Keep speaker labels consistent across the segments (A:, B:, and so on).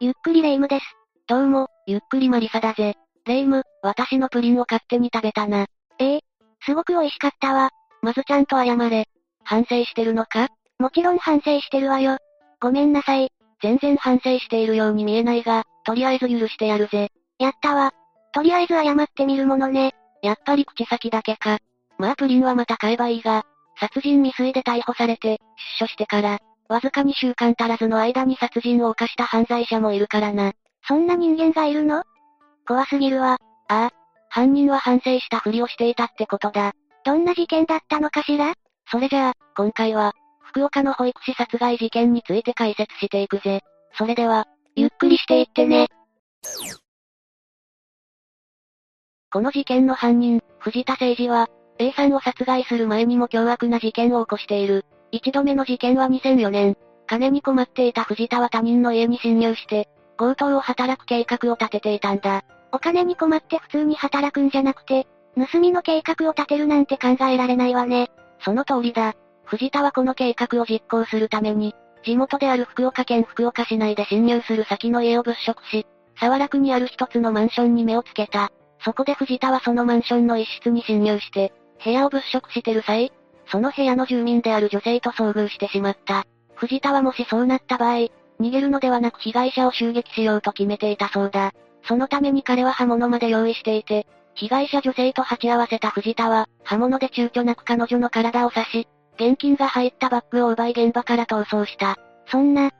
A: ゆっくりレ夢ムです。
B: どうも、ゆっくりマリサだぜ。レ夢ム、私のプリンを勝手に食べたな。
A: ええすごく美味しかったわ。
B: まずちゃんと謝れ。反省してるのか？
A: もちろん反省してるわよ。ごめんなさい。
B: 全然反省しているように見えないが、とりあえず許してやるぜ。
A: やったわ。とりあえず謝ってみるものね。
B: やっぱり口先だけか。まあプリンはまた買えばいいが、殺人未遂で逮捕されて、出所してから、わずか2週間足らずの間に殺人を犯した犯罪者もいるからな。
A: そんな人間がいるの？怖すぎるわ。
B: ああ。犯人は反省したふりをしていたってことだ。
A: どんな事件だったのかしら？
B: それじゃあ、今回は、福岡の保育士殺害事件について解説していくぜ。それでは、
A: ゆっくりしていってね。
B: この事件の犯人、藤田誠二は、A さんを殺害する前にも凶悪な事件を起こしている。一度目の事件は2004年。金に困っていた藤田は他人の家に侵入して、強盗を働く計画を立てていたんだ。
A: お金に困って普通に働くんじゃなくて、盗みの計画を立てるなんて考えられないわね。
B: その通りだ。藤田はこの計画を実行するために、地元である福岡県福岡市内で侵入する先の家を物色し、沢良区にある一つのマンションに目をつけた。そこで藤田はそのマンションの一室に侵入して、部屋を物色してる際、その部屋の住民である女性と遭遇してしまった。藤田はもしそうなった場合、逃げるのではなく被害者を襲撃しようと決めていたそうだ。そのために彼は刃物まで用意していて、被害者女性と鉢合わせた藤田は、刃物で躊躇なく彼女の体を刺し、現金が入ったバッグを奪い現場から逃走した。
A: そんな。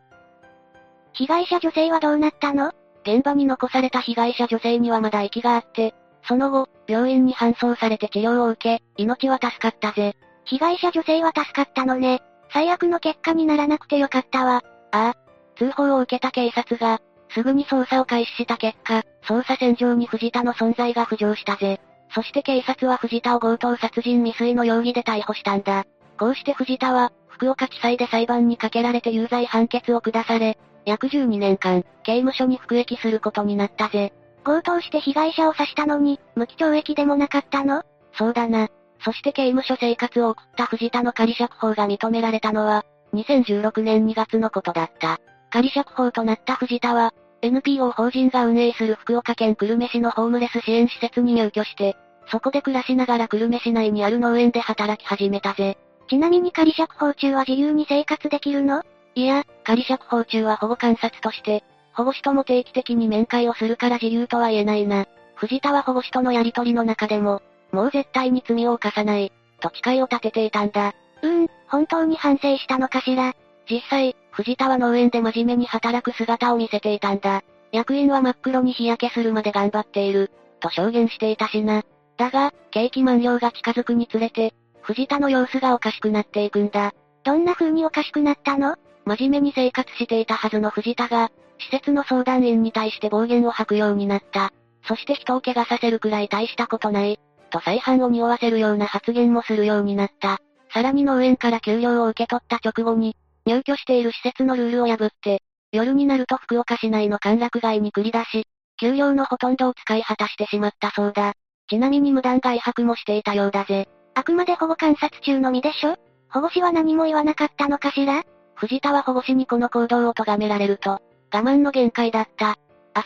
A: 被害者女性はどうなったの？
B: 現場に残された被害者女性にはまだ息があって、その後、病院に搬送されて治療を受け、命は助かったぜ。
A: 被害者女性は助かったのね。最悪の結果にならなくてよかったわ。
B: ああ。通報を受けた警察が、すぐに捜査を開始した結果、捜査線上に藤田の存在が浮上したぜ。そして警察は藤田を強盗殺人未遂の容疑で逮捕したんだ。こうして藤田は、福岡地裁で裁判にかけられて有罪判決を下され、約12年間、刑務所に服役することになったぜ。
A: 強盗して被害者を刺したのに、無期懲役でもなかったの？
B: そうだな。そして刑務所生活を送った藤田の仮釈放が認められたのは、2016年2月のことだった。仮釈放となった藤田は、NPO 法人が運営する福岡県久留米市のホームレス支援施設に入居して、そこで暮らしながら久留米市内にある農園で働き始めたぜ。
A: ちなみに仮釈放中は自由に生活できるの？
B: いや、仮釈放中は保護観察として、保護士とも定期的に面会をするから自由とは言えないな。藤田は保護士とのやりとりの中でも、もう絶対に罪を犯さない、と誓いを立てていたんだ。
A: うーん、本当に反省したのかしら。
B: 実際、藤田は農園で真面目に働く姿を見せていたんだ。役員は真っ黒に日焼けするまで頑張っている、と証言していたしな。だが、刑期満了が近づくにつれて、藤田の様子がおかしくなっていくんだ。
A: どんな風におかしくなったの？
B: 真面目に生活していたはずの藤田が、施設の相談員に対して暴言を吐くようになった。そして人を怪我させるくらい大したことない、と再犯を匂わせるような発言もするようになった。さらに農園から給料を受け取った直後に、入居している施設のルールを破って、夜になると福岡市内の歓楽街に繰り出し、給料のほとんどを使い果たしてしまったそうだ。ちなみに無断外泊もしていたようだぜ。
A: あくまで保護観察中の身でしょ？保護士は何も言わなかったのかしら？
B: 藤田は保護士にこの行動を咎められると、我慢の限界だった。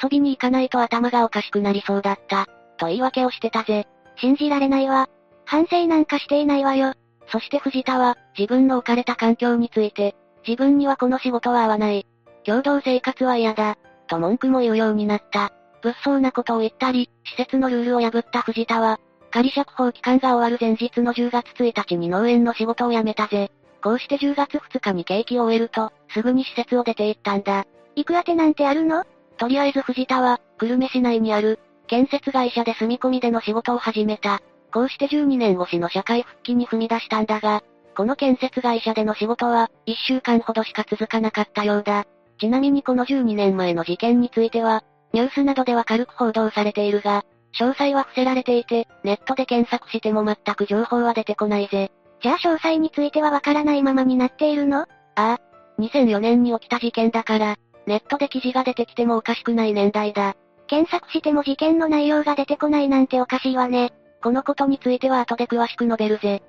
B: 遊びに行かないと頭がおかしくなりそうだった。と言い訳をしてたぜ。
A: 信じられないわ。反省なんかしていないわよ。
B: そして藤田は、自分の置かれた環境について、自分にはこの仕事は合わない。共同生活は嫌だ。と文句も言うようになった。物騒なことを言ったり、施設のルールを破った藤田は、仮釈放期間が終わる前日の10月1日に農園の仕事を辞めたぜ。こうして10月2日に刑期を終えると、すぐに施設を出て行ったんだ。
A: 行く当てなんてあるの？
B: とりあえず藤田は、久留米市内にある、建設会社で住み込みでの仕事を始めた。こうして12年越しの社会復帰に踏み出したんだが、この建設会社での仕事は、1週間ほどしか続かなかったようだ。ちなみにこの12年前の事件については、ニュースなどでは軽く報道されているが、詳細は伏せられていて、ネットで検索しても全く情報は出てこないぜ。
A: じゃあ詳細についてはわからないままになっているの？
B: ああ。2004年に起きた事件だから、ネットで記事が出てきてもおかしくない年代だ。
A: 検索しても事件の内容が出てこないなんておかしいわね。
B: このことについては後で詳しく述べるぜ。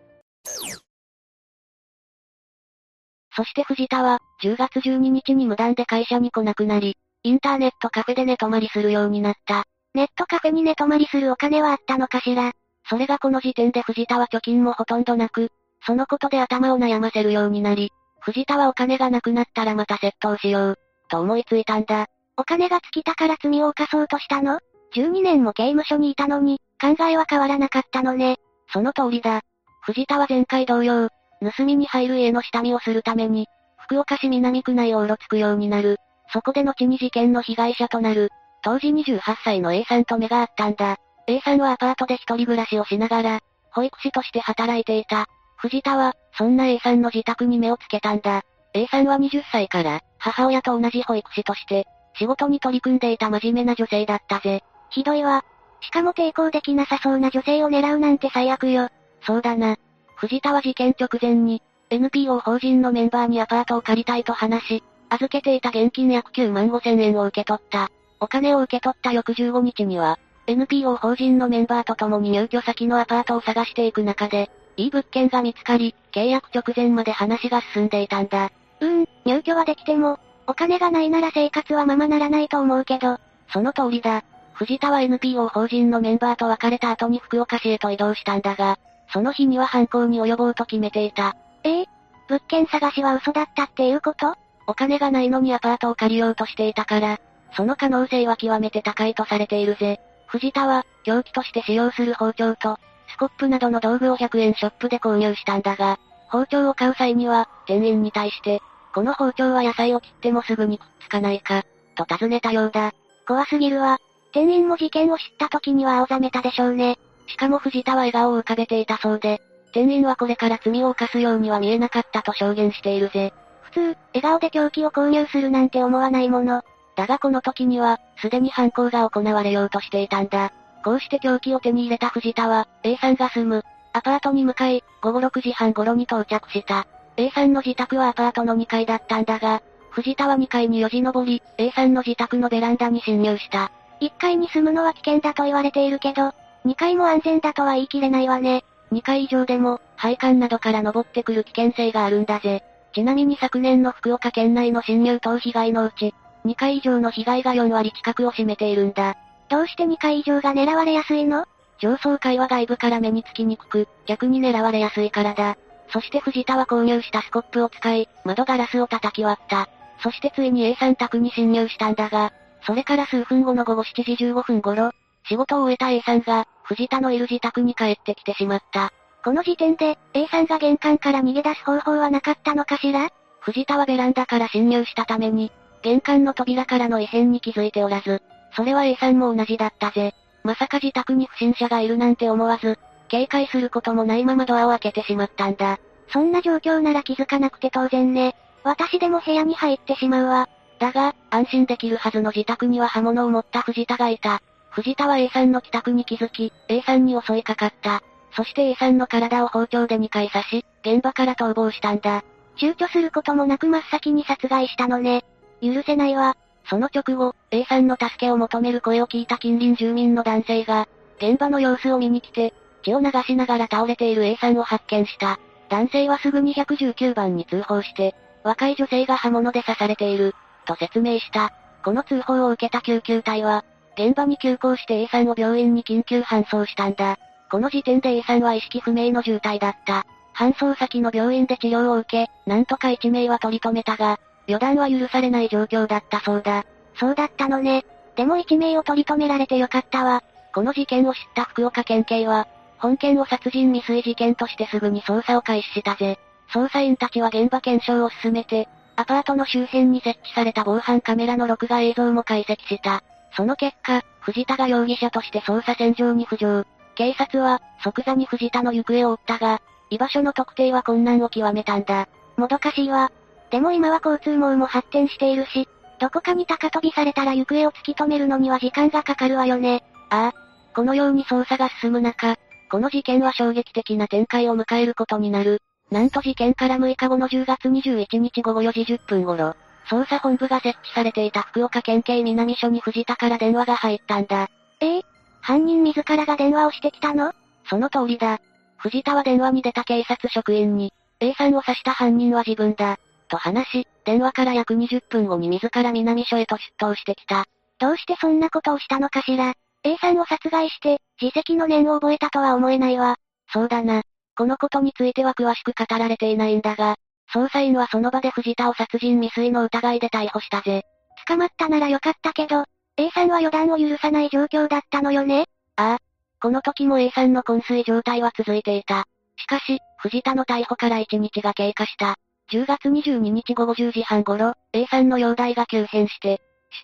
B: そして藤田は、10月12日に無断で会社に来なくなり、インターネットカフェで寝泊まりするようになった。
A: ネットカフェに寝泊まりするお金はあったのかしら
B: それがこの時点で藤田は貯金もほとんどなく、そのことで頭を悩ませるようになり、藤田はお金がなくなったらまた窃盗しよう、と思いついたんだ。
A: お金が尽きたから罪を犯そうとしたの ?12 年も刑務所にいたのに、考えは変わらなかったのね。
B: その通りだ。藤田は前回同様、盗みに入る家の下見をするために、福岡市南区内をうろつくようになる。そこで後に事件の被害者となる。当時28歳の A さんと目が合ったんだ。A さんはアパートで一人暮らしをしながら、保育士として働いていた。藤田は、そんな A さんの自宅に目をつけたんだ。A さんは20歳から、母親と同じ保育士として、仕事に取り組んでいた真面目な女性だったぜ。
A: ひどいわ。しかも抵抗できなさそうな女性を狙うなんて最悪よ。
B: そうだな。藤田は事件直前に、NPO 法人のメンバーにアパートを借りたいと話し、預けていた現金約9万5千円を受け取った。お金を受け取った翌15日には、NPO 法人のメンバーと共に入居先のアパートを探していく中で、いい物件が見つかり、契約直前まで話が進んでいたんだ。
A: うーん、入居はできても、お金がないなら生活はままならないと思うけど。
B: その通りだ。藤田は NPO 法人のメンバーと別れた後に福岡市へと移動したんだが、その日には犯行に及ぼうと決めていた。
A: ええ？物件探しは嘘だったっていうこと？
B: お金がないのにアパートを借りようとしていたから、その可能性は極めて高いとされているぜ。藤田は、凶器として使用する包丁と、スコップなどの道具を100円ショップで購入したんだが、包丁を買う際には、店員に対して、この包丁は野菜を切ってもすぐにくっつかないか、と尋ねたようだ。
A: 怖すぎるわ。店員も事件を知った時には青ざめたでしょうね。
B: しかも藤田は笑顔を浮かべていたそうで、店員はこれから罪を犯すようには見えなかったと証言しているぜ。
A: 普通、笑顔で凶器を購入するなんて思わないもの。
B: だがこの時には、すでに犯行が行われようとしていたんだ。こうして凶器を手に入れた藤田は、A さんが住む、アパートに向かい、午後6時半頃に到着した。A さんの自宅はアパートの2階だったんだが、藤田は2階によじ登り、A さんの自宅のベランダに侵入した。
A: 1階に住むのは危険だと言われているけど、2階も安全だとは言い切れないわね。
B: 2階以上でも、配管などから登ってくる危険性があるんだぜ。ちなみに昨年の福岡県内の侵入等被害のうち、2階以上の被害が4割近くを占めているんだ。
A: どうして2階以上が狙われやすいの？
B: 上層階は外部から目につきにくく、逆に狙われやすいからだ。そして藤田は購入したスコップを使い、窓ガラスを叩き割った。そしてついに A さん宅に侵入したんだが、それから数分後の午後7時15分頃、仕事を終えた A さんが、藤田のいる自宅に帰ってきてしまった。
A: この時点で、A さんが玄関から逃げ出す方法はなかったのかしら？
B: 藤田はベランダから侵入したために、玄関の扉からの異変に気づいておらず、それは A さんも同じだったぜ。まさか自宅に不審者がいるなんて思わず、警戒することもないままドアを開けてしまったんだ。
A: そんな状況なら気づかなくて当然ね。私でも部屋に入ってしまうわ。
B: だが、安心できるはずの自宅には刃物を持った藤田がいた。藤田は A さんの帰宅に気づき、A さんに襲いかかった。そして A さんの体を包丁で2回刺し、現場から逃亡したんだ。
A: 躊躇することもなく真っ先に殺害したのね。許せないわ。
B: その直後、A さんの助けを求める声を聞いた近隣住民の男性が、現場の様子を見に来て、血を流しながら倒れている A さんを発見した。男性はすぐに119番に通報して、若い女性が刃物で刺されている、と説明した。この通報を受けた救急隊は、現場に急行して A さんを病院に緊急搬送したんだ。この時点で A さんは意識不明の重体だった。搬送先の病院で治療を受け、なんとか一命は取り留めたが、予断は許されない状況だったそうだ。
A: そうだったのね。でも一命を取り留められてよかったわ。
B: この事件を知った福岡県警は、本件を殺人未遂事件としてすぐに捜査を開始したぜ。捜査員たちは現場検証を進めて、アパートの周辺に設置された防犯カメラの録画映像も解析した。その結果、藤田が容疑者として捜査線上に浮上。警察は、即座に藤田の行方を追ったが、居場所の特定は困難を極めたんだ。
A: もどかしいわ。でも今は交通網も発展しているし、どこかに高飛びされたら行方を突き止めるのには時間がかかるわよね。
B: ああ。このように捜査が進む中、この事件は衝撃的な展開を迎えることになる。なんと事件から6日後の10月21日午後4時10分頃、捜査本部が設置されていた福岡県警南署に藤田から電話が入ったんだ。
A: ええ？犯人自らが電話をしてきたの？
B: その通りだ。藤田は電話に出た警察職員に、A さんを刺した犯人は自分だ。と話し、電話から約20分後に自ら南署へと出頭してきた。
A: どうしてそんなことをしたのかしら？?A さんを殺害して、自責の念を覚えたとは思えないわ。
B: そうだな。このことについては詳しく語られていないんだが、捜査員はその場で藤田を殺人未遂の疑いで逮捕したぜ。
A: 捕まったならよかったけど、A さんは予断を許さない状況だったのよね？
B: ああ。この時も A さんの昏睡状態は続いていた。しかし、藤田の逮捕から1日が経過した。10月22日午後10時半頃、A さんの容体が急変して、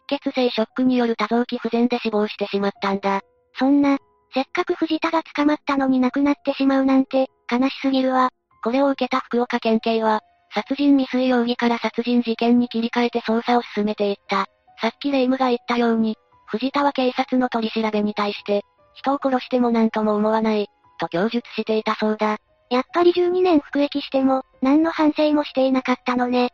B: 出血性ショックによる多臓器不全で死亡してしまったんだ。
A: そんな、せっかく藤田が捕まったのに亡くなってしまうなんて、悲しすぎるわ。
B: これを受けた福岡県警は、殺人未遂容疑から殺人事件に切り替えて捜査を進めていった。さっきレイムが言ったように、藤田は警察の取り調べに対して、人を殺しても何とも思わない、と供述していたそうだ。
A: やっぱり12年服役しても、何の反省もしていなかったのね。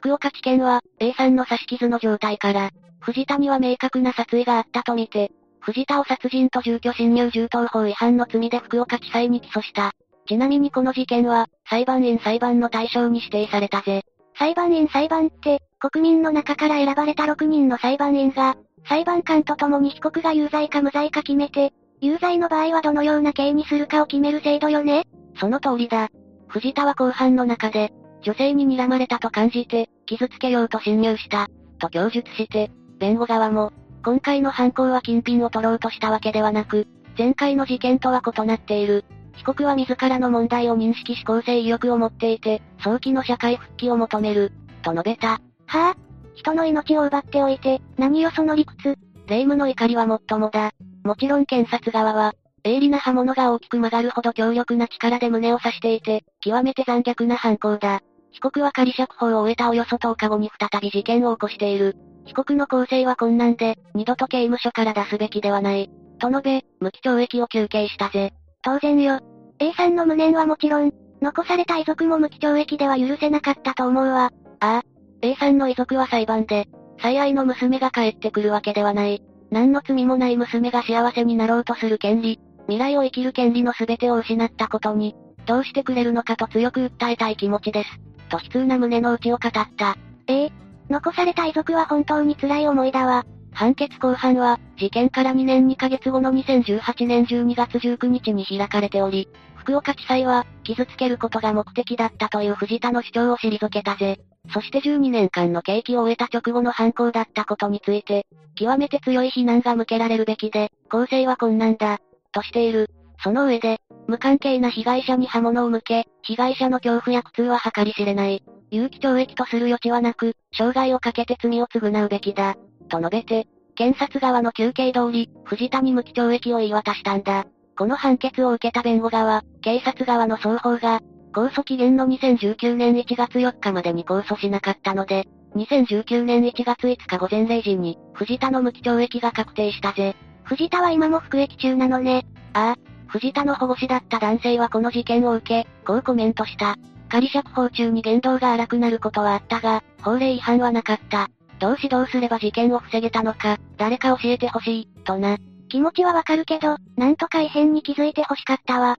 B: 福岡地検は、A さんの刺し傷の状態から、藤田には明確な殺意があったとみて、藤田を殺人と住居侵入銃刀法違反の罪で福岡地裁に起訴した。ちなみにこの事件は、裁判員裁判の対象に指定されたぜ。
A: 裁判員裁判って、国民の中から選ばれた6人の裁判員が、裁判官と共に被告が有罪か無罪か決めて、有罪の場合はどのような刑にするかを決める制度よね
B: その通りだ。藤田は後半の中で、女性に睨まれたと感じて、傷つけようと侵入した、と供述して、弁護側も、今回の犯行は金品を取ろうとしたわけではなく、前回の事件とは異なっている。被告は自らの問題を認識し公正意欲を持っていて、早期の社会復帰を求める、と述べた。は
A: ぁ、あ、人の命を奪っておいて、何よその理屈。
B: 霊夢の怒りはもっともだ。もちろん検察側は、鋭利な刃物が大きく曲がるほど強力な力で胸を刺していて、極めて残虐な犯行だ。被告は仮釈放を終えたおよそ10日後に再び事件を起こしている。被告の構成は困難で、二度と刑務所から出すべきではない。と述べ、無期懲役を求刑したぜ。
A: 当然よ。A さんの無念はもちろん、残された遺族も無期懲役では許せなかったと思うわ。
B: ああ。A さんの遺族は裁判で、最愛の娘が帰ってくるわけではない。何の罪もない娘が幸せになろうとする権利、未来を生きる権利の全てを失ったことに、どうしてくれるのかと強く訴えたい気持ちです。と悲痛な胸の内を語った。
A: ええ残された遺族は本当に辛い思いだわ。
B: 判決公判は、事件から2年2ヶ月後の2018年12月19日に開かれており、福岡地裁は、傷つけることが目的だったという藤田の主張を退けたぜ。そして12年間の刑期を終えた直後の犯行だったことについて、極めて強い非難が向けられるべきで、公正は困難だ、としている。その上で、無関係な被害者に刃物を向け、被害者の恐怖や苦痛は計り知れない。有期懲役とする余地はなく、生涯をかけて罪を償うべきだ。と述べて、検察側の求刑通り、藤田に無期懲役を言い渡したんだ。この判決を受けた弁護側、警察側の双方が、控訴期限の2019年1月4日までに控訴しなかったので、2019年1月5日午前0時に、藤田の無期懲役が確定したぜ。
A: 藤田は今も服役中なのね。
B: ああ、藤田の保護司だった男性はこの事件を受け、こうコメントした。仮釈放中に言動が荒くなることはあったが、法令違反はなかった。どう指導すれば事件を防げたのか、誰か教えてほしい、とな。
A: 気持ちはわかるけど、なんとか異変に気づいてほしかったわ。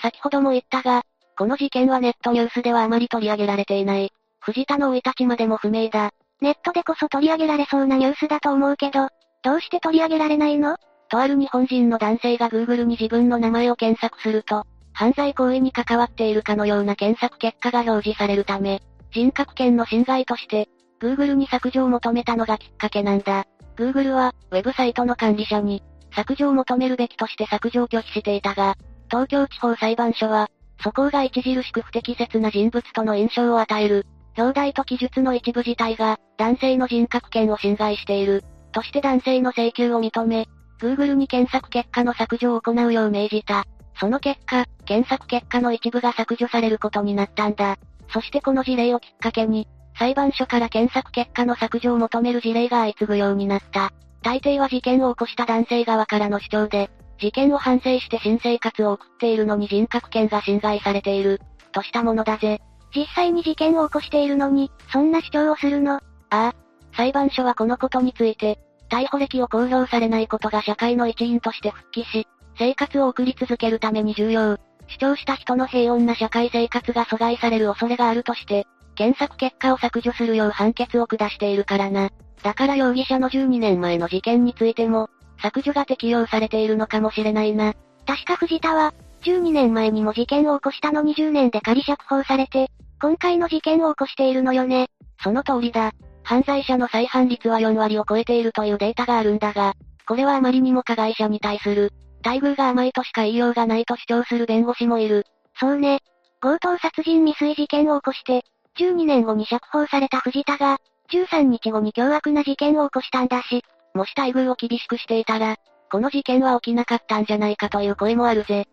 B: 先ほども言ったが、この事件はネットニュースではあまり取り上げられていない。藤田の生い立ちまでも不明だ。
A: ネットでこそ取り上げられそうなニュースだと思うけど、どうして取り上げられないの？
B: とある日本人の男性が Google に自分の名前を検索すると、犯罪行為に関わっているかのような検索結果が表示されるため、人格権の侵害として、Google に削除を求めたのがきっかけなんだ。Google は、ウェブサイトの管理者に、削除を求めるべきとして削除を拒否していたが、東京地方裁判所は、素行が著しく不適切な人物との印象を与える、表題と記述の一部自体が、男性の人格権を侵害している、として男性の請求を認め、Google に検索結果の削除を行うよう命じた。その結果、検索結果の一部が削除されることになったんだ。そしてこの事例をきっかけに、裁判所から検索結果の削除を求める事例が相次ぐようになった。大抵は事件を起こした男性側からの主張で、事件を反省して新生活を送っているのに人格権が侵害されている、としたものだぜ。
A: 実際に事件を起こしているのに、そんな主張をするの？あ
B: あ。裁判所はこのことについて、逮捕歴を公表されないことが社会の一員として復帰し、生活を送り続けるために重要。主張した人の平穏な社会生活が阻害される恐れがあるとして、検索結果を削除するよう判決を下しているからな。だから容疑者の12年前の事件についても、削除が適用されているのかもしれないな。
A: 確か藤田は、12年前にも事件を起こしたの20年で仮釈放されて、今回の事件を起こしているのよね。
B: その通りだ。犯罪者の再犯率は4割を超えているというデータがあるんだが、これはあまりにも加害者に対する、待遇が甘いとしか言いようがないと主張する弁護士もいる。
A: そうね。強盗殺人未遂事件を起こして、12年後に釈放された藤田が、13日後に凶悪な事件を起こしたんだし、
B: もし待遇を厳しくしていたら、この事件は起きなかったんじゃないかという声もあるぜ。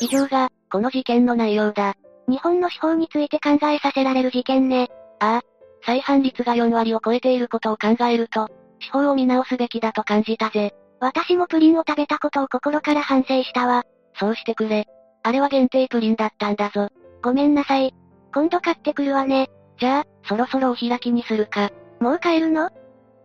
B: 以上が、この事件の内容だ。
A: 日本の司法について考えさせられる事件ね。
B: ああ。再犯率が4割を超えていることを考えると、司法を見直すべきだと感じたぜ。
A: 私もプリンを食べたことを心から反省したわ。
B: そうしてくれ。あれは限定プリンだったんだぞ。
A: ごめんなさい。今度買ってくるわね。
B: じゃあ、そろそろお開きにするか。
A: もう帰るの？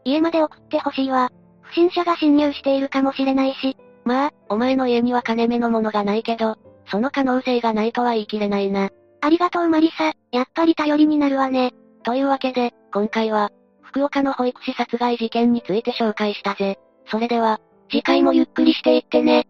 A: 家まで送ってほしいわ。不審者が侵入しているかもしれないし。
B: まあ、お前の家には金目のものがないけど、その可能性がないとは言い切れないな。
A: ありがとうマリサ、やっぱり頼りになるわね。
B: というわけで、今回は、福岡の保育士殺害事件について紹介したぜ。それでは、次回もゆっくりしていってね。